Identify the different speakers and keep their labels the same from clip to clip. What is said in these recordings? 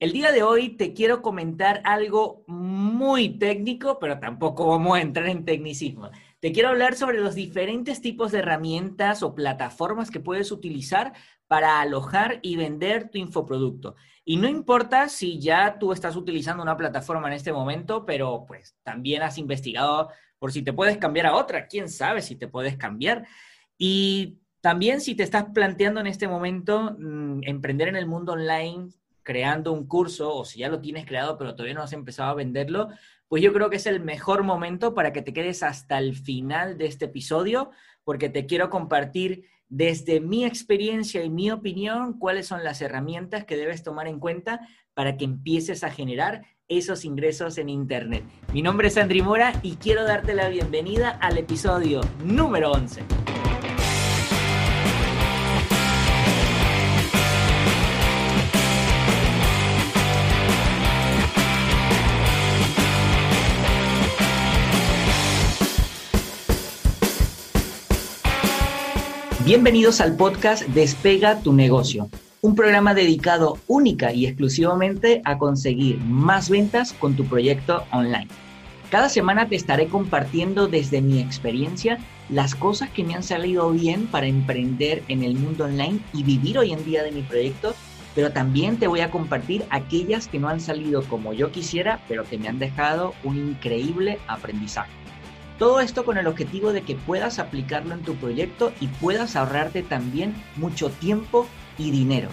Speaker 1: El día de hoy te quiero comentar algo muy técnico, pero tampoco vamos a entrar en tecnicismo. Te quiero hablar sobre los diferentes tipos de herramientas o plataformas que puedes utilizar para alojar y vender tu infoproducto. Y no importa si ya tú estás utilizando una plataforma en este momento, pero pues también has investigado por si te puedes cambiar a otra. ¿Quién sabe si te puedes cambiar? Y también si te estás planteando en este momento mm, emprender en el mundo online, creando un curso, o si ya lo tienes creado pero todavía no has empezado a venderlo, pues yo creo que es el mejor momento para que te quedes hasta el final de este episodio, porque te quiero compartir desde mi experiencia y mi opinión cuáles son las herramientas que debes tomar en cuenta para que empieces a generar esos ingresos en Internet. Mi nombre es Andri Mora y quiero darte la bienvenida al episodio número 11. Bienvenidos al podcast Despega tu negocio, un programa dedicado única y exclusivamente a conseguir más ventas con tu proyecto online. Cada semana te estaré compartiendo desde mi experiencia las cosas que me han salido bien para emprender en el mundo online y vivir hoy en día de mi proyecto, pero también te voy a compartir aquellas que no han salido como yo quisiera, pero que me han dejado un increíble aprendizaje. Todo esto con el objetivo de que puedas aplicarlo en tu proyecto y puedas ahorrarte también mucho tiempo y dinero.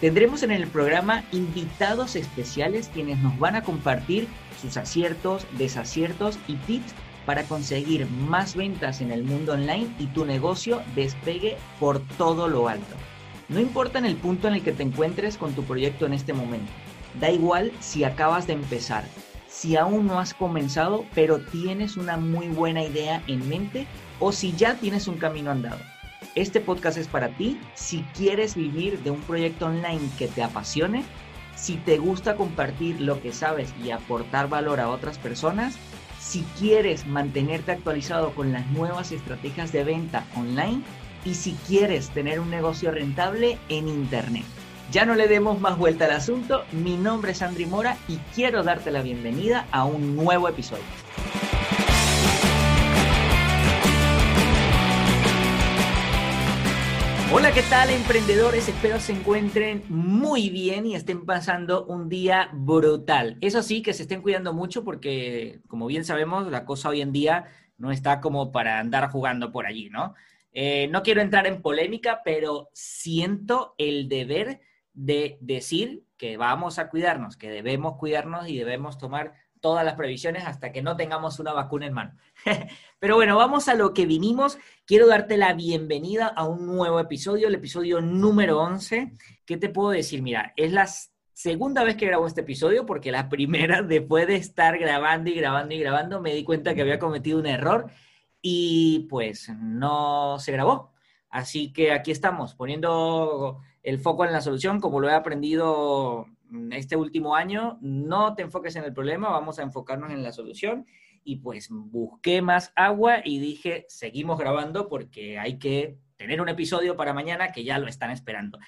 Speaker 1: Tendremos en el programa invitados especiales quienes nos van a compartir sus aciertos, desaciertos y tips para conseguir más ventas en el mundo online y tu negocio despegue por todo lo alto. No importa en el punto en el que te encuentres con tu proyecto en este momento. Da igual si acabas de empezar, si aún no has comenzado, pero tienes una muy buena idea en mente o si ya tienes un camino andado. Este podcast es para ti si quieres vivir de un proyecto online que te apasione, si te gusta compartir lo que sabes y aportar valor a otras personas, si quieres mantenerte actualizado con las nuevas estrategias de venta online y si quieres tener un negocio rentable en Internet. Ya no le demos más vuelta al asunto, mi nombre es Andri Mora y quiero darte la bienvenida a un nuevo episodio. Hola, ¿qué tal emprendedores? Espero se encuentren muy bien y estén pasando un día brutal. Eso sí, que se estén cuidando mucho porque, como bien sabemos, la cosa hoy en día no está como para andar jugando por allí, ¿no? Eh, no quiero entrar en polémica, pero siento el deber de decir que vamos a cuidarnos, que debemos cuidarnos y debemos tomar todas las previsiones hasta que no tengamos una vacuna en mano. Pero bueno, vamos a lo que vinimos. Quiero darte la bienvenida a un nuevo episodio, el episodio número 11. ¿Qué te puedo decir? Mira, es la segunda vez que grabo este episodio porque la primera, después de estar grabando y grabando y grabando, me di cuenta que había cometido un error y pues no se grabó. Así que aquí estamos, poniendo el foco en la solución, como lo he aprendido mm, este último año, no te enfoques en el problema, vamos a enfocarnos en la solución. Y pues busqué más agua y dije, seguimos grabando porque hay que tener un episodio para mañana que ya lo están esperando.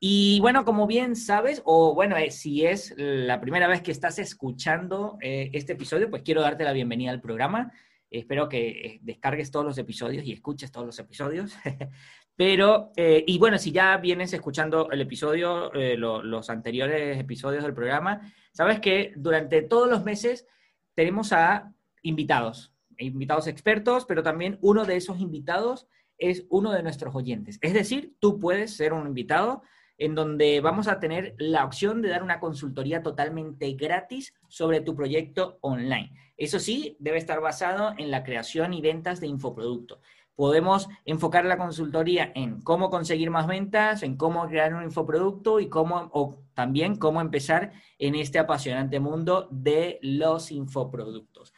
Speaker 1: Y bueno, como bien sabes, o bueno, eh, si es la primera vez que estás escuchando eh, este episodio, pues quiero darte la bienvenida al programa. Espero que eh, descargues todos los episodios y escuches todos los episodios. Pero, eh, y bueno, si ya vienes escuchando el episodio, eh, los anteriores episodios del programa, sabes que durante todos los meses tenemos a invitados, invitados expertos, pero también uno de esos invitados es uno de nuestros oyentes. Es decir, tú puedes ser un invitado en donde vamos a tener la opción de dar una consultoría totalmente gratis sobre tu proyecto online. Eso sí, debe estar basado en la creación y ventas de infoproducto podemos enfocar la consultoría en cómo conseguir más ventas, en cómo crear un infoproducto y cómo, o también cómo empezar en este apasionante mundo de los infoproductos.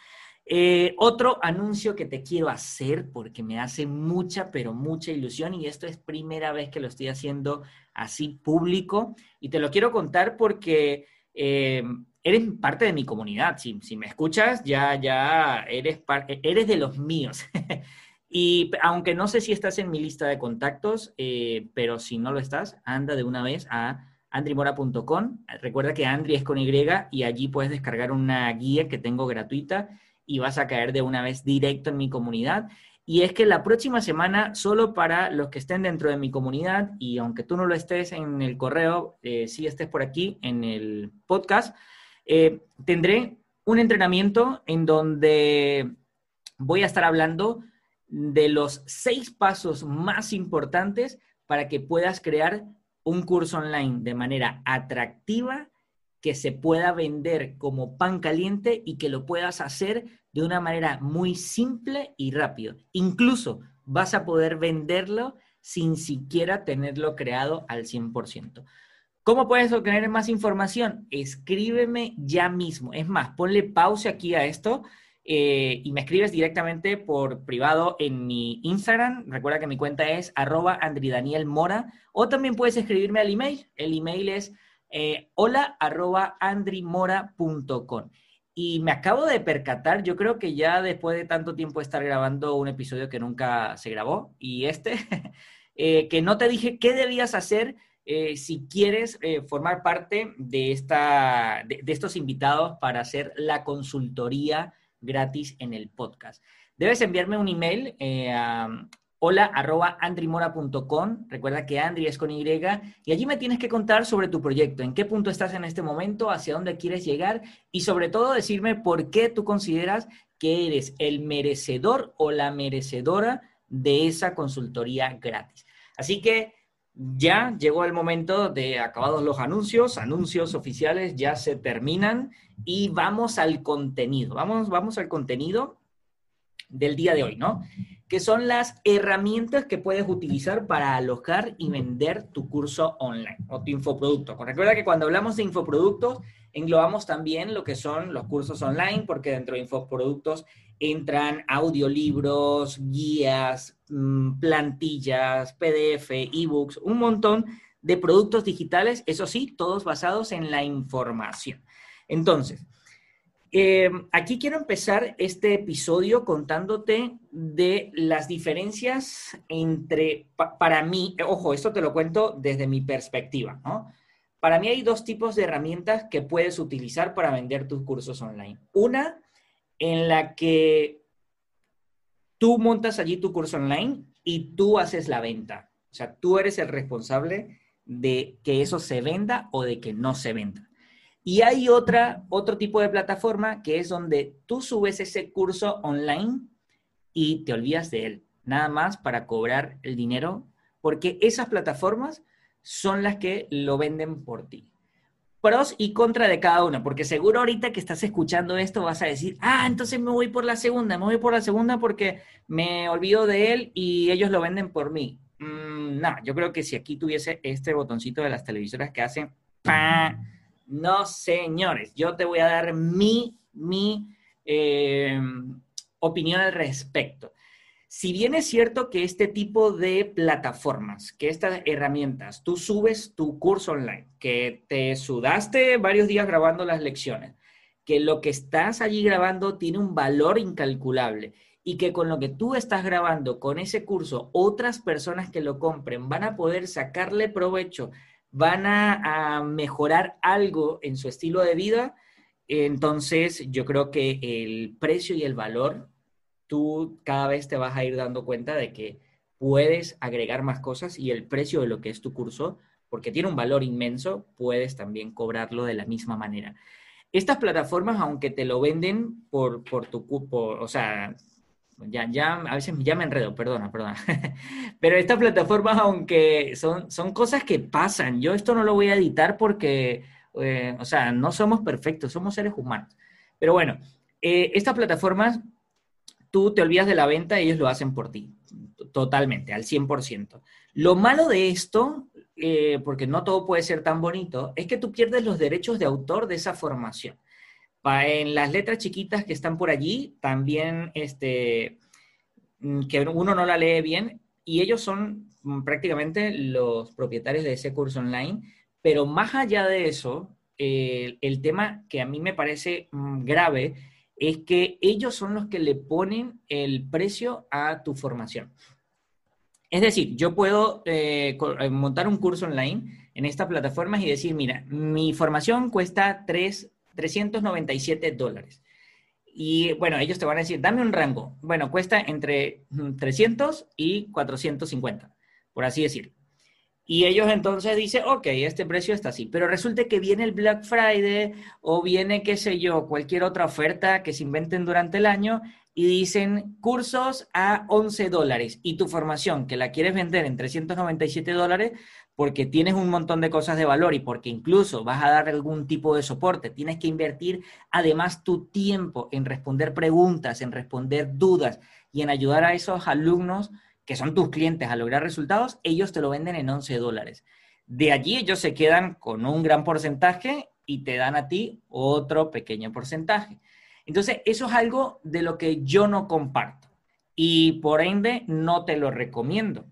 Speaker 1: Eh, otro anuncio que te quiero hacer porque me hace mucha, pero mucha ilusión y esto es primera vez que lo estoy haciendo así público y te lo quiero contar porque eh, eres parte de mi comunidad. Si, si me escuchas, ya, ya eres, eres de los míos. Y aunque no sé si estás en mi lista de contactos, eh, pero si no lo estás, anda de una vez a, andrimora.com. Recuerda que Andri es con Y y allí puedes descargar una guía que tengo gratuita y vas a caer de una vez directo en mi comunidad. Y es que la próxima semana, solo para los que estén dentro de mi comunidad, y aunque tú no lo estés en el correo, eh, sí estés por aquí en el podcast, eh, tendré un entrenamiento en donde voy a estar hablando de los seis pasos más importantes para que puedas crear un curso online de manera atractiva, que se pueda vender como pan caliente y que lo puedas hacer de una manera muy simple y rápido. Incluso vas a poder venderlo sin siquiera tenerlo creado al 100%. ¿Cómo puedes obtener más información? Escríbeme ya mismo. Es más, ponle pausa aquí a esto eh, y me escribes directamente por privado en mi Instagram. Recuerda que mi cuenta es arroba andridanielmora o también puedes escribirme al email. El email es eh, hola arroba andrimora.com. Y me acabo de percatar, yo creo que ya después de tanto tiempo estar grabando un episodio que nunca se grabó y este, eh, que no te dije qué debías hacer si quieres formar parte de, esta, de, de estos invitados para hacer la consultoría gratis en el podcast. Debes enviarme un email eh, a hola arroba andrimora.com. Recuerda que Andri es con Y y allí me tienes que contar sobre tu proyecto, en qué punto estás en este momento, hacia dónde quieres llegar y sobre todo decirme por qué tú consideras que eres el merecedor o la merecedora de esa consultoría gratis. Así que ya llegó el momento de acabados los anuncios, anuncios oficiales ya se terminan y vamos al contenido. Vamos, vamos al contenido del día de hoy, ¿no? Que son las herramientas que puedes utilizar para alojar y vender tu curso online o tu infoproducto. Recuerda que cuando hablamos de infoproductos, englobamos también lo que son los cursos online, porque dentro de infoproductos entran audiolibros, guías, mm, plantillas, PDF, ebooks, un montón de productos digitales, eso sí, todos basados en la información. Entonces, eh, aquí quiero empezar este episodio contándote de las diferencias entre, para mí, ojo, esto te lo cuento desde mi perspectiva, ¿no? Para mí hay dos tipos de herramientas que puedes utilizar para vender tus cursos online. Una en la que tú montas allí tu curso online y tú haces la venta. O sea, tú eres el responsable de que eso se venda o de que no se venda. Y hay otra, otro tipo de plataforma que es donde tú subes ese curso online y te olvidas de él, nada más para cobrar el dinero, porque esas plataformas son las que lo venden por ti pros y contra de cada una, porque seguro ahorita que estás escuchando esto vas a decir, ah, entonces me voy por la segunda, me voy por la segunda porque me olvido de él y ellos lo venden por mí. Mm, no, yo creo que si aquí tuviese este botoncito de las televisoras que hacen, no señores, yo te voy a dar mi, mi eh, opinión al respecto. Si bien es cierto que este tipo de plataformas, que estas herramientas, tú subes tu curso online, que te sudaste varios días grabando las lecciones, que lo que estás allí grabando tiene un valor incalculable y que con lo que tú estás grabando con ese curso, otras personas que lo compren van a poder sacarle provecho, van a, mejorar algo en su estilo de vida, entonces yo creo que el precio y el valor tú cada vez te vas a ir dando cuenta de que puedes agregar más cosas y el precio de lo que es tu curso, porque tiene un valor inmenso, puedes también cobrarlo de la misma manera. Estas plataformas, aunque te lo venden por, por tu cupo, o sea, ya, ya, a veces ya me enredo, perdona, perdona. Pero estas plataformas, aunque son, son cosas que pasan, yo esto no lo voy a editar porque, eh, o sea, no somos perfectos, somos seres humanos. Pero bueno, eh, estas plataformas tú te olvidas de la venta, ellos lo hacen por ti, totalmente, al 100%. Lo malo de esto, eh, porque no todo puede ser tan bonito, es que tú pierdes los derechos de autor de esa formación. En las letras chiquitas que están por allí, también este, mm, que uno no la lee bien, y ellos son mm, prácticamente los propietarios de ese curso online, pero más allá de eso, el tema que a mí me parece mm, grave es que ellos son los que le ponen el precio a tu formación. Es decir, yo puedo eh, eh, montar un curso online en estas plataformas y decir, mira, mi formación cuesta 3, 397 dólares. Y bueno, ellos te van a decir, dame un rango. Bueno, cuesta entre 300 mm, y 450, por así decir. Y ellos entonces dicen, ok, este precio está así. Pero resulta que viene el Black Friday o viene, qué sé yo, cualquier otra oferta que se inventen durante el año y dicen cursos a 11 dólares y tu formación que la quieres vender en 397 dólares porque tienes un montón de cosas de valor y porque incluso vas a dar algún tipo de soporte, tienes que invertir además tu tiempo en responder preguntas, en responder dudas y en ayudar a esos alumnos que son tus clientes a lograr resultados, ellos te lo venden en 11 dólares. De allí ellos se quedan con un gran porcentaje y te dan a ti otro pequeño porcentaje. Entonces, eso es algo de lo que yo no comparto y por ende no te lo recomiendo,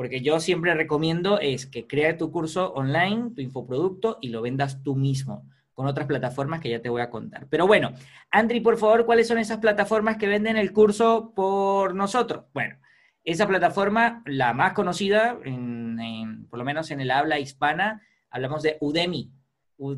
Speaker 1: porque yo siempre recomiendo es que crees tu curso online, tu infoproducto y lo vendas tú mismo con otras plataformas que ya te voy a contar. Pero bueno, Andri, por favor, ¿cuáles son esas plataformas que venden el curso por nosotros? Bueno, esa plataforma, la más conocida, por lo menos en el habla hispana, hablamos de Udemy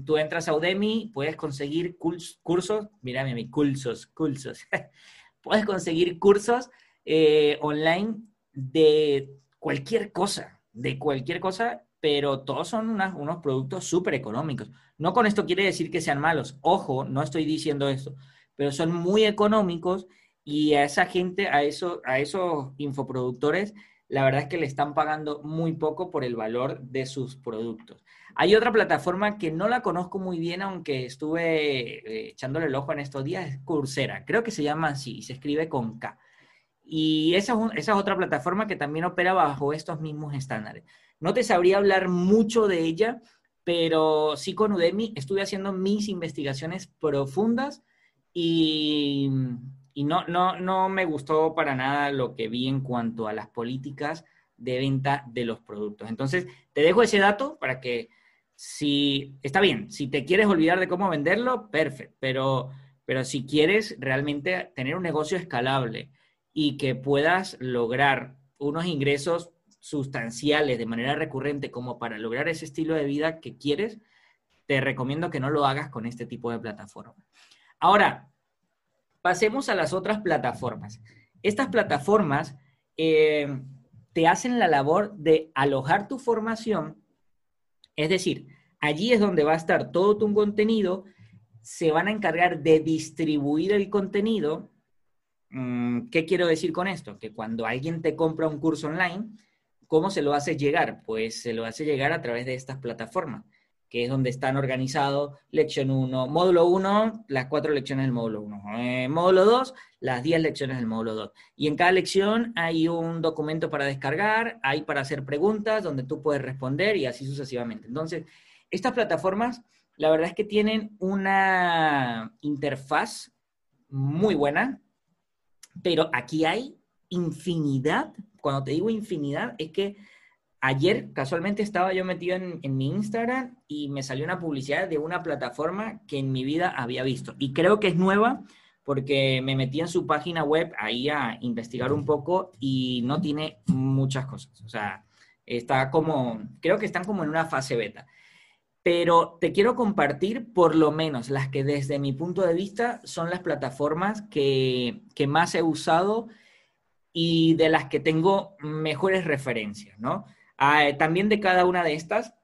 Speaker 1: tú entras a Udemy, puedes conseguir cursos, mírame mi cursos, cursos, puedes conseguir cursos eh, online de cualquier cosa, de cualquier cosa, pero todos son unos productos súper económicos. No con esto quiere decir que sean malos, ojo, no estoy diciendo esto, pero son muy económicos y a esa gente, a, eso, a esos infoproductores, la verdad es que le están pagando muy poco por el valor de sus productos. Hay otra plataforma que no la conozco muy bien, aunque estuve eh, echándole el ojo en estos días, es Coursera. Creo que se llama así, se escribe con K. Y esa es, otra plataforma que también opera bajo estos mismos estándares. No te sabría hablar mucho de ella, pero sí con Udemy estuve haciendo mis investigaciones profundas y, y no, no, no me gustó para nada lo que vi en cuanto a las políticas de venta de los productos. Entonces, te dejo ese dato para que si está bien, si te quieres olvidar de cómo venderlo, perfecto, pero, pero si quieres realmente tener un negocio escalable y que puedas lograr unos ingresos sustanciales de manera recurrente como para lograr ese estilo de vida que quieres, te recomiendo que no lo hagas con este tipo de plataforma. Ahora, pasemos a las otras plataformas. Estas plataformas eh, te hacen la labor de alojar tu formación es decir, allí es donde va a estar todo tu contenido, se van a encargar de distribuir el contenido. Mm, ¿Qué quiero decir con esto? Que cuando alguien te compra un curso online, ¿cómo se lo hace llegar? Pues se lo hace llegar a través de estas plataformas que es donde están organizados lección 1, módulo 1, las cuatro lecciones del módulo 1, eh, módulo 2, las 10 lecciones del módulo 2. Y en cada lección hay un documento para descargar, hay para hacer preguntas donde tú puedes responder y así sucesivamente. Entonces, estas plataformas, la verdad es que tienen una interfaz muy buena, pero aquí hay infinidad, cuando te digo infinidad, es que Ayer casualmente estaba yo metido en, mi Instagram y me salió una publicidad de una plataforma que en mi vida había visto. Y creo que es nueva porque me metí en su página web ahí a investigar un poco y no tiene muchas cosas. O sea, está como, creo que están como en una fase beta. Pero te quiero compartir por lo menos las que desde mi punto de vista son las plataformas que, más he usado y de las que tengo mejores referencias, ¿no? Ah, eh, también de cada una de estas,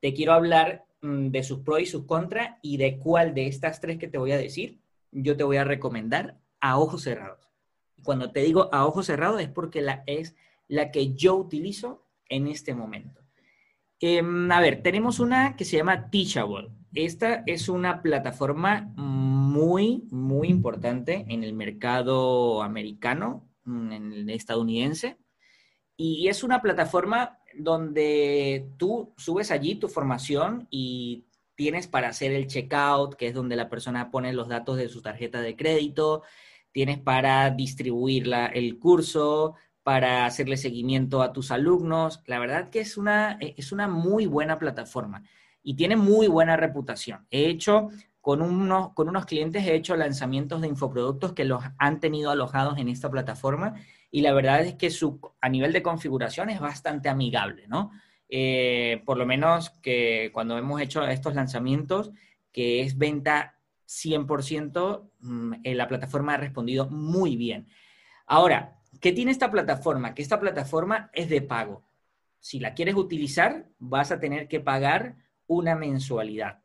Speaker 1: te quiero hablar mm, de sus pros y sus contras y de cuál de estas tres que te voy a decir, yo te voy a recomendar a ojos cerrados. Cuando te digo a ojos cerrados es porque es la que yo utilizo en este momento. Em, a ver, tenemos una que se llama Teachable. Esta es una plataforma muy, muy importante en el mercado americano, mm, en el estadounidense. Y es una plataforma donde tú subes allí tu formación y tienes para hacer el checkout, que es donde la persona pone los datos de su tarjeta de crédito, tienes para distribuir el curso, para hacerle seguimiento a tus alumnos. La verdad que es una, es una muy buena plataforma y tiene muy buena reputación. He hecho con unos, con unos clientes, he hecho lanzamientos de infoproductos que los han tenido alojados en esta plataforma y la verdad es que su, a nivel de configuración es bastante amigable, ¿no? eh, por lo menos que cuando hemos hecho estos lanzamientos, que es venta 100%, mm, la plataforma ha respondido muy bien. Ahora, ¿qué tiene esta plataforma? Que esta plataforma es de pago. Si la quieres utilizar, vas a tener que pagar una mensualidad.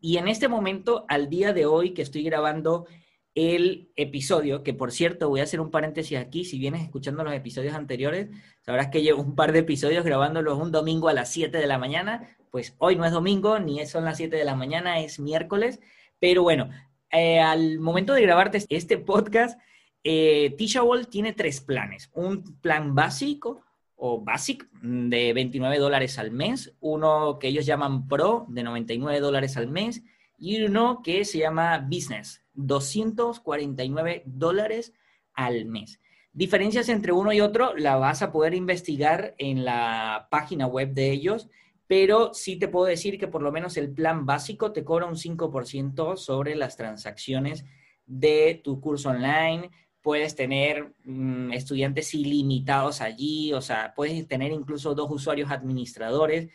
Speaker 1: Y en este momento, al día de hoy que estoy grabando el episodio, que por cierto, voy a hacer un paréntesis aquí, si vienes escuchando los episodios anteriores, sabrás que llevo un par de episodios grabándolos un domingo a las 7 de la mañana, pues hoy no es domingo, ni son las 7 de la mañana, es miércoles, pero bueno, eh, al momento de grabarte este podcast, eh, Teachable tiene tres planes, un plan básico, o Basic de 29 dólares al mes, uno que ellos llaman Pro de 99 dólares al mes. Y uno que se llama Business, 249 dólares al mes. Diferencias entre uno y otro la vas a poder investigar en la página web de ellos, pero sí te puedo decir que por lo menos el plan básico te cobra un 5% sobre las transacciones de tu curso online, puedes tener mm, estudiantes ilimitados allí, o sea, puedes tener incluso dos usuarios administradores.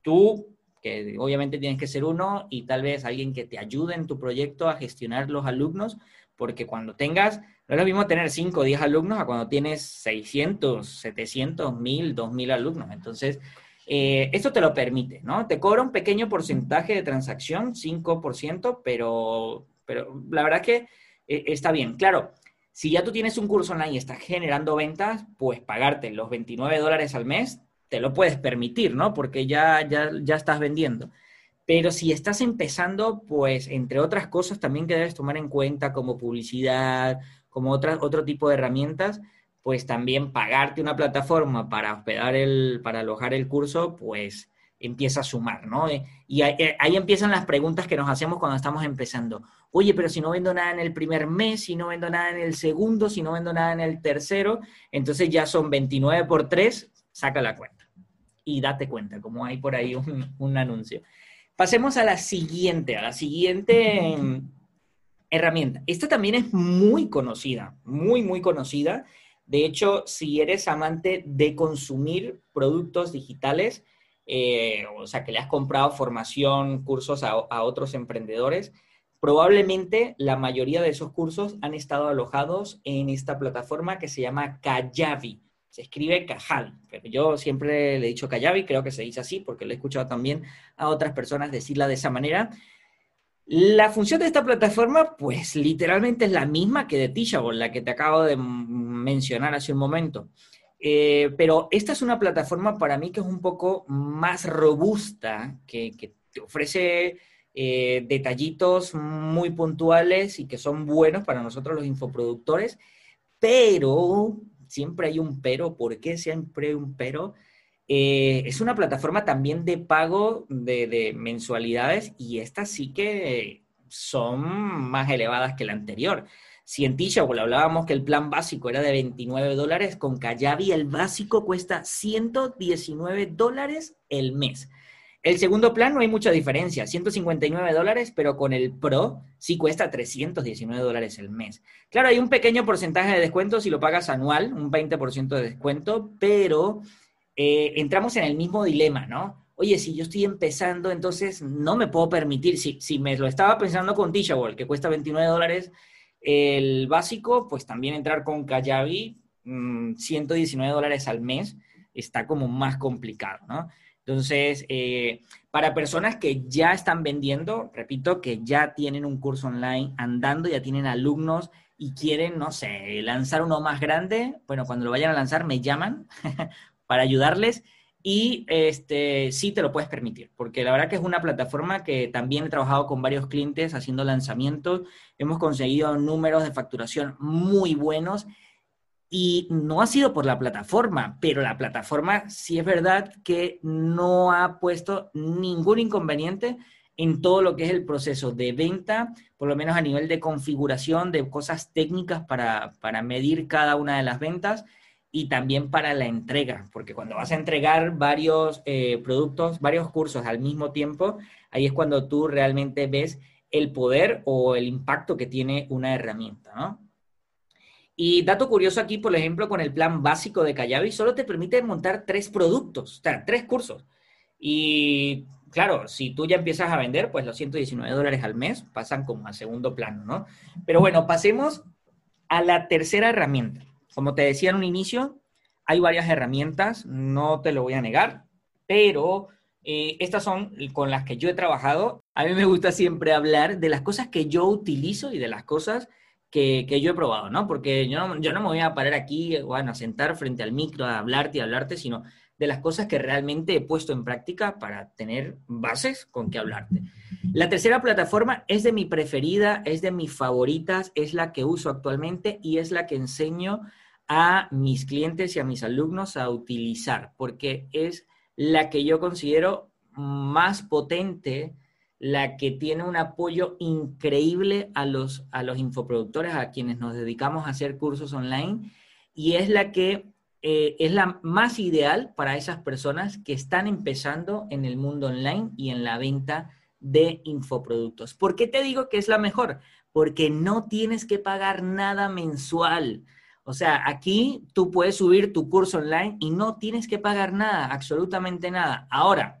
Speaker 1: Tú, que obviamente tienes que ser uno, y tal vez alguien que te ayude en tu proyecto a gestionar los alumnos, porque cuando tengas, no es lo mismo tener 5 o 10 alumnos a cuando tienes 600, 700, 1000, 2000 alumnos. Entonces, eh, esto te lo permite, ¿no? Te cobra un pequeño porcentaje de transacción, 5%, pero, pero la verdad que eh, está bien. Claro, si ya tú tienes un curso online y estás generando ventas, pues pagarte los 29 dólares al mes te lo puedes permitir, ¿no? Porque ya, ya, ya estás vendiendo. Pero si estás empezando, pues entre otras cosas también que debes tomar en cuenta como publicidad, como otra, otro tipo de herramientas, pues también pagarte una plataforma para hospedar el, para alojar el curso, pues empieza a sumar, ¿no? Y ahí, ahí empiezan las preguntas que nos hacemos cuando estamos empezando oye, pero si no vendo nada en el primer mes, si no vendo nada en el segundo, si no vendo nada en el tercero, entonces ya son 29 por 3, saca la cuenta y date cuenta, como hay por ahí un, anuncio. Pasemos a la siguiente, a la siguiente em, herramienta. Esta también es muy conocida, muy, muy conocida. De hecho, si eres amante de consumir productos digitales, eh, o sea, que le has comprado formación, cursos a otros emprendedores, Probablemente la mayoría de esos cursos han estado alojados en esta plataforma que se llama Kajabi. Se escribe Kajabi, pero yo siempre le he dicho Kajabi, creo que se dice así porque lo he escuchado también a otras personas decirla de esa manera. La función de esta plataforma, pues literalmente es la misma que de Teachable, la que te acabo de mencionar hace un momento. Eh, pero esta es una plataforma para mí que es un poco más robusta, que, te ofrece eh, detallitos muy puntuales y que son buenos para nosotros los infoproductores, pero siempre hay un pero, ¿por qué siempre hay un pero? Eh, es una plataforma también de pago de, mensualidades y estas sí que son más elevadas que la anterior. Si en Teachable hablábamos que el plan básico era de 29 dólares, con Kayabi el básico cuesta 119 dólares el mes. El segundo plan no hay mucha diferencia, 159 dólares, pero con el Pro sí cuesta 319 dólares el mes. Claro, hay un pequeño porcentaje de descuento si lo pagas anual, un 20% de descuento, pero eh, entramos en el mismo dilema, ¿no? Oye, si yo estoy empezando, entonces no me puedo permitir, si, si me lo estaba pensando con Teachable, que cuesta 29 dólares el básico, pues también entrar con Kajabi, 119 mm, dólares al mes, está como más complicado, ¿no? Entonces, eh, para personas que ya están vendiendo, repito, que ya tienen un curso online andando, ya tienen alumnos y quieren, no sé, lanzar uno más grande, bueno, cuando lo vayan a lanzar me llaman para ayudarles y este, sí te lo puedes permitir, porque la verdad que es una plataforma que también he trabajado con varios clientes haciendo lanzamientos, hemos conseguido números de facturación muy buenos y no ha sido por la plataforma, pero la plataforma sí es verdad que no ha puesto ningún inconveniente en todo lo que es el proceso de venta, por lo menos a nivel de configuración, de cosas técnicas para, medir cada una de las ventas y también para la entrega, porque cuando vas a entregar varios eh, productos, varios cursos al mismo tiempo, ahí es cuando tú realmente ves el poder o el impacto que tiene una herramienta, ¿no? Y dato curioso aquí, por ejemplo, con el plan básico de Kayabi, solo te permite montar tres productos, o sea, tres cursos. Y claro, si tú ya empiezas a vender, pues los 119 dólares al mes pasan como a segundo plano, ¿no? Pero bueno, pasemos a la tercera herramienta. Como te decía en un inicio, hay varias herramientas, no te lo voy a negar, pero eh, estas son con las que yo he trabajado. A mí me gusta siempre hablar de las cosas que yo utilizo y de las cosas que, yo he probado, ¿no? Porque yo no, yo no me voy a parar aquí, bueno, a sentar frente al micro, a hablarte y hablarte, sino de las cosas que realmente he puesto en práctica para tener bases con que hablarte. La tercera plataforma es de mi preferida, es de mis favoritas, es la que uso actualmente y es la que enseño a mis clientes y a mis alumnos a utilizar, porque es la que yo considero más potente, la que tiene un apoyo increíble a los, a los infoproductores, a quienes nos dedicamos a hacer cursos online, y es la que eh, es la más ideal para esas personas que están empezando en el mundo online y en la venta de infoproductos. ¿Por qué te digo que es la mejor? Porque no tienes que pagar nada mensual. O sea, aquí tú puedes subir tu curso online y no tienes que pagar nada, absolutamente nada. Ahora,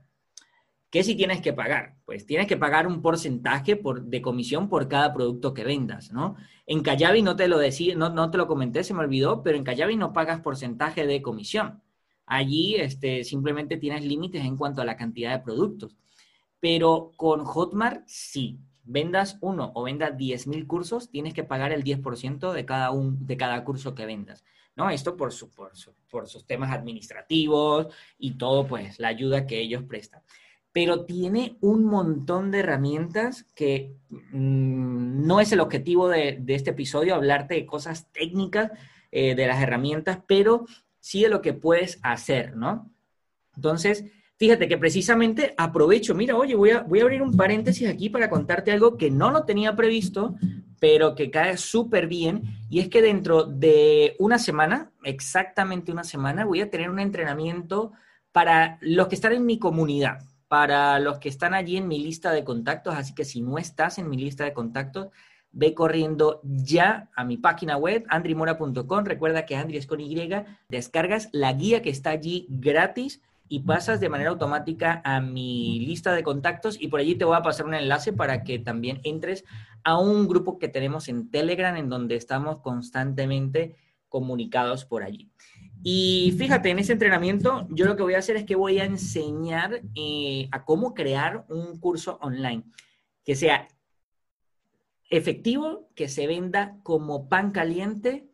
Speaker 1: ¿qué si tienes que pagar? Pues tienes que pagar un porcentaje por, de comisión por cada producto que vendas, ¿no? En Kayabi no te lo decía, no, no te lo comenté, se me olvidó, pero en Kayabi no pagas porcentaje de comisión. Allí este, simplemente tienes límites en cuanto a la cantidad de productos. Pero con Hotmart sí vendas uno o vendas 10.000 cursos, tienes que pagar el 10% de cada, un, de cada curso que vendas. ¿no? Esto por, su, por, por sus temas administrativos y todo, pues, la ayuda que ellos prestan. Pero tiene un montón de herramientas que mm, no es el objetivo de, de, este episodio, hablarte de cosas técnicas eh, de las herramientas, pero sí de lo que puedes hacer, ¿no? Entonces, Fíjate que precisamente aprovecho, mira, oye, voy a, voy a abrir un paréntesis aquí para contarte algo que no lo tenía previsto, pero que cae súper bien, y es que dentro de una semana, exactamente una semana, voy a tener un entrenamiento para los que están en mi comunidad, para los que están allí en mi lista de contactos, así que si no estás en mi lista de contactos, ve corriendo ya a mi página web, andrimora.com, recuerda que Andri es con Y, descargas la guía que está allí gratis y pasas de manera automática a mi lista de contactos y por allí te voy a pasar un enlace para que también entres a un grupo que tenemos en Telegram en donde estamos constantemente comunicados por allí. Y fíjate, en ese entrenamiento yo lo que voy a hacer es que voy a enseñar eh, a cómo crear un curso online que sea efectivo, que se venda como pan caliente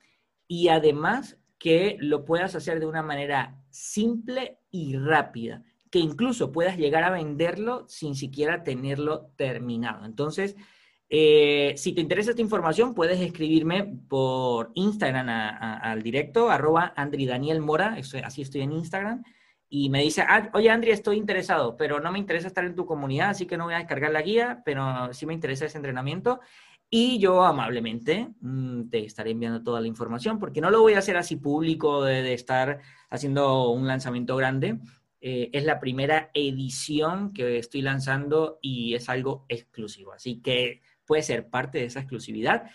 Speaker 1: y además que lo puedas hacer de una manera simple y rápida, que incluso puedas llegar a venderlo sin siquiera tenerlo terminado. Entonces, eh, si te interesa esta información, puedes escribirme por Instagram al directo, arroba Andri Daniel Mora, así estoy en Instagram, y me dice, ah, oye Andri, estoy interesado, pero no me interesa estar en tu comunidad, así que no voy a descargar la guía, pero sí me interesa ese entrenamiento. Y yo amablemente mm, te estaré enviando toda la información, porque no lo voy a hacer así público de, estar haciendo un lanzamiento grande. Eh, es la primera edición que estoy lanzando y es algo exclusivo. Así que puede ser parte de esa exclusividad.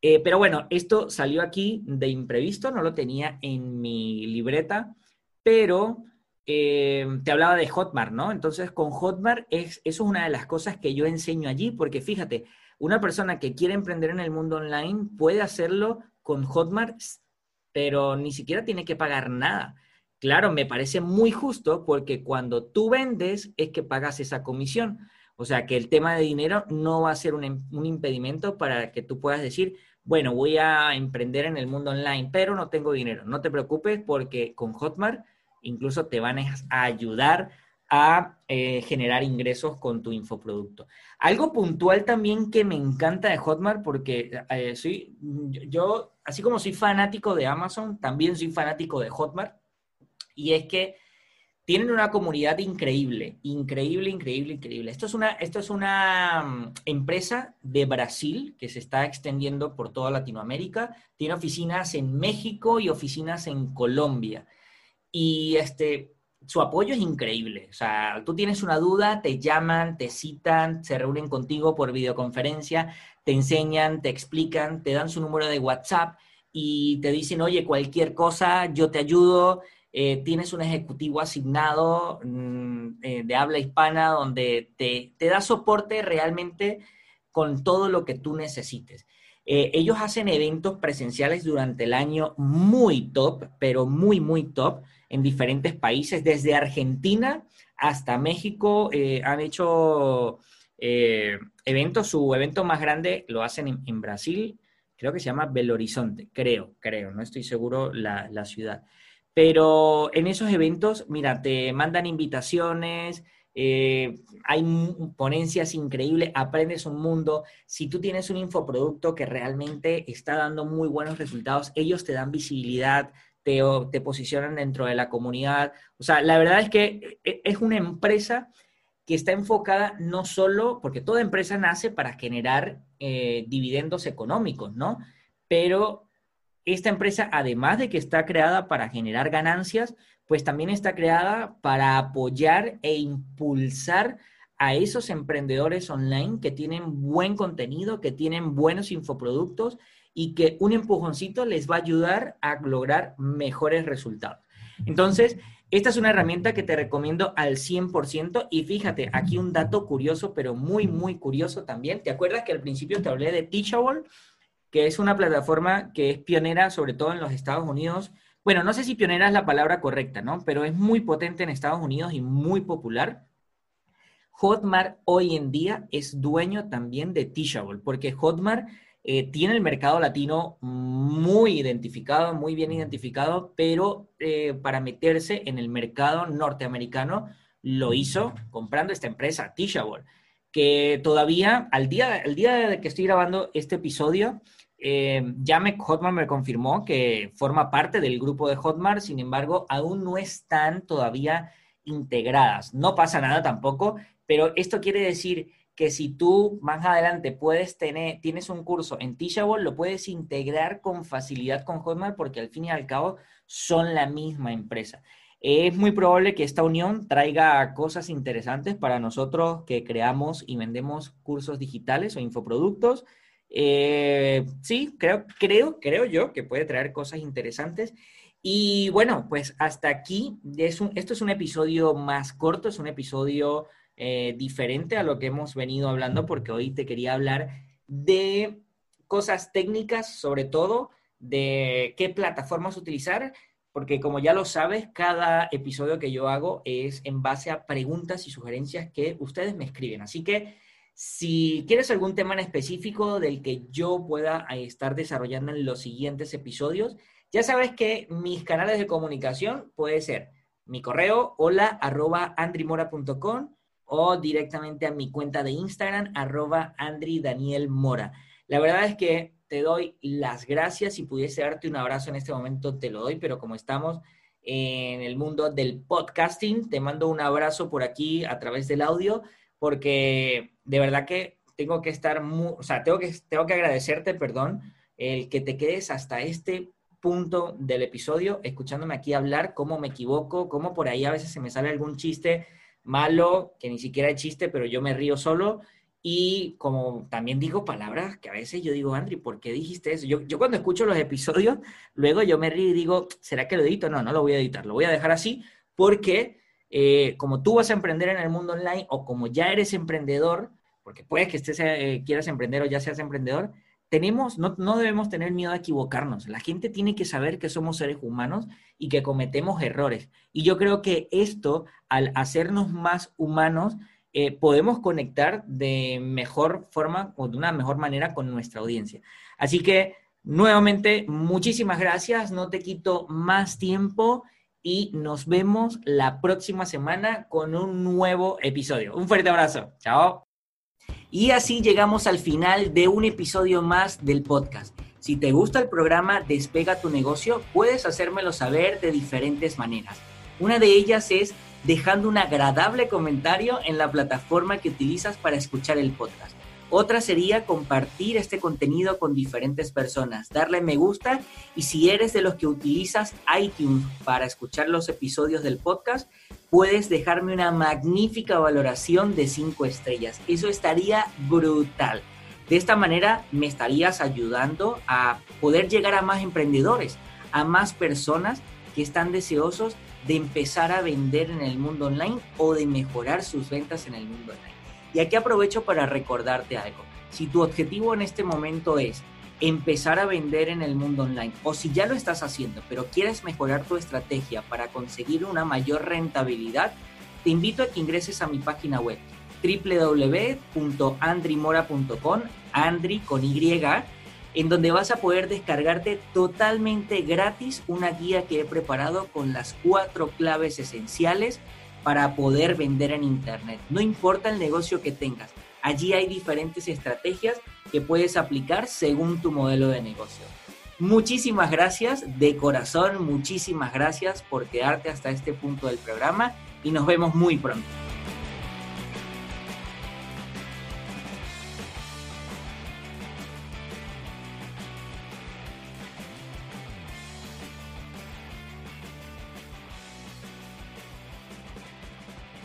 Speaker 1: Eh, pero bueno, esto salió aquí de imprevisto, no lo tenía en mi libreta, pero eh, te hablaba de Hotmart, ¿no? Entonces, con Hotmart, es, eso es una de las cosas que yo enseño allí, porque fíjate, una persona que quiere emprender en el mundo online puede hacerlo con Hotmart, pero ni siquiera tiene que pagar nada. Claro, me parece muy justo porque cuando tú vendes es que pagas esa comisión. O sea, que el tema de dinero no va a ser un, un, impedimento para que tú puedas decir, bueno, voy a emprender en el mundo online, pero no tengo dinero. No te preocupes porque con Hotmart incluso te van a ayudar a eh, generar ingresos con tu infoproducto. Algo puntual también que me encanta de Hotmart, porque eh, soy, yo, así como soy fanático de Amazon, también soy fanático de Hotmart, y es que tienen una comunidad increíble, increíble, increíble, increíble. Esto es una, esto es una mm, empresa de Brasil que se está extendiendo por toda Latinoamérica. Tiene oficinas en México y oficinas en Colombia. Y este, su apoyo es increíble. O sea, tú tienes una duda, te llaman, te citan, se reúnen contigo por videoconferencia, te enseñan, te explican, te dan su número de WhatsApp y te dicen, oye, cualquier cosa, yo te ayudo, eh, tienes un ejecutivo asignado mm, eh, de habla hispana donde te, te, da soporte realmente con todo lo que tú necesites. Eh, ellos hacen eventos presenciales durante el año muy top, pero muy, muy top en diferentes países, desde Argentina hasta México. han hecho eventos, su evento más grande lo hacen en Brasil, creo que se llama Belo Horizonte, creo, creo, no estoy seguro la, la ciudad. Pero en esos eventos, mira, te mandan invitaciones, eh, hay ponencias increíbles, aprendes un mundo. Si tú tienes un infoproducto que realmente está dando muy buenos resultados, ellos te dan visibilidad, te, posicionan dentro de la comunidad. O sea, la verdad es que e, es una empresa que está enfocada no solo, porque toda empresa nace para generar eh, dividendos económicos, ¿no? Pero esta empresa, además de que está creada para generar ganancias, pues también está creada para apoyar e impulsar a esos emprendedores online que tienen buen contenido, que tienen buenos infoproductos y que un empujoncito les va a ayudar a lograr mejores resultados. Entonces, esta es una herramienta que te recomiendo al 100% y fíjate, aquí un dato curioso, pero muy, muy curioso también. ¿Te acuerdas que al principio te hablé de Teachable? Que es una plataforma que es pionera sobre todo en los Estados Unidos. Bueno, no sé si pionera es la palabra correcta, ¿no? Pero es muy potente en Estados Unidos y muy popular. Hotmart hoy en día es dueño también de Teachable, porque Hotmart eh, tiene el mercado latino muy identificado, muy bien identificado, pero eh, para meterse en el mercado norteamericano lo hizo comprando esta empresa, Teachable, que todavía, al día, día de que estoy grabando este episodio, eh, ya me, Hotmart me confirmó que forma parte del grupo de Hotmart, sin embargo, aún no están todavía integradas. No pasa nada tampoco, pero esto quiere decir que si tú más adelante puedes tener, tienes un curso en Teachable, lo puedes integrar con facilidad con Hotmart porque al fin y al cabo son la misma empresa. Es muy probable que esta unión traiga cosas interesantes para nosotros que creamos y vendemos cursos digitales o infoproductos. Eh, sí, creo, creo, creo yo que puede traer cosas interesantes. Y bueno, pues hasta aquí, es un, esto es un episodio más corto, es un episodio eh, diferente a lo que hemos venido hablando, porque hoy te quería hablar de cosas técnicas, sobre todo de qué plataformas utilizar, porque como ya lo sabes, cada episodio que yo hago es en base a preguntas y sugerencias que ustedes me escriben. Así que si quieres algún tema en específico del que yo pueda eh, estar desarrollando en los siguientes episodios, ya sabes que mis canales de comunicación puede ser mi correo hola arroba andrimora.com o directamente a mi cuenta de Instagram, arroba. La verdad es que te doy las gracias. Si pudiese darte un abrazo en este momento, te lo doy, pero como estamos en el mundo del podcasting, te mando un abrazo por aquí a través del audio, porque de verdad que tengo que estar muy, o sea, tengo que, tengo que agradecerte, perdón, el que te quedes hasta este punto del episodio, escuchándome aquí hablar, cómo me equivoco, cómo por ahí a veces se me sale algún chiste malo, que ni siquiera es chiste, pero yo me río solo. Y como también digo palabras que a veces yo digo, Andri, ¿por qué dijiste eso? Yo, yo cuando escucho los episodios, luego yo me río y digo, ¿será que lo edito? No, no lo voy a editar, lo voy a dejar así porque eh, como tú vas a emprender en el mundo online o como ya eres emprendedor, porque puede que estés, eh, quieras emprender o ya seas emprendedor, tenemos, no, no, debemos tener miedo a equivocarnos. La gente tiene que saber que somos seres humanos y que cometemos errores. Y yo creo que esto, al hacernos más humanos, eh, podemos conectar de mejor forma o de una mejor manera con nuestra audiencia. Así que, nuevamente, muchísimas gracias. No te quito más tiempo y nos vemos la próxima semana con un nuevo episodio. Un fuerte abrazo. Chao. Y así llegamos al final de un episodio más del podcast. Si te gusta el programa Despega tu negocio, puedes hacérmelo saber de diferentes maneras. Una de ellas es dejando un agradable comentario en la plataforma que utilizas para escuchar el podcast. Otra sería compartir este contenido con diferentes personas, darle me gusta y si eres de los que utilizas iTunes para escuchar los episodios del podcast, puedes dejarme una magnífica valoración de 5 estrellas. Eso estaría brutal. De esta manera me estarías ayudando a poder llegar a más emprendedores, a más personas que están deseosos de empezar a vender en el mundo online o de mejorar sus ventas en el mundo online. Y aquí aprovecho para recordarte algo. Si tu objetivo en este momento es empezar a vender en el mundo online o si ya lo estás haciendo, pero quieres mejorar tu estrategia para conseguir una mayor rentabilidad, te invito a que ingreses a mi página web www.andrimora.com, Andri con Y, en donde vas a poder descargarte totalmente gratis una guía que he preparado con las cuatro claves esenciales para poder vender en Internet. No importa el negocio que tengas, allí hay diferentes estrategias que puedes aplicar según tu modelo de negocio. Muchísimas gracias, de corazón, muchísimas gracias por quedarte hasta este punto del programa y nos vemos muy pronto.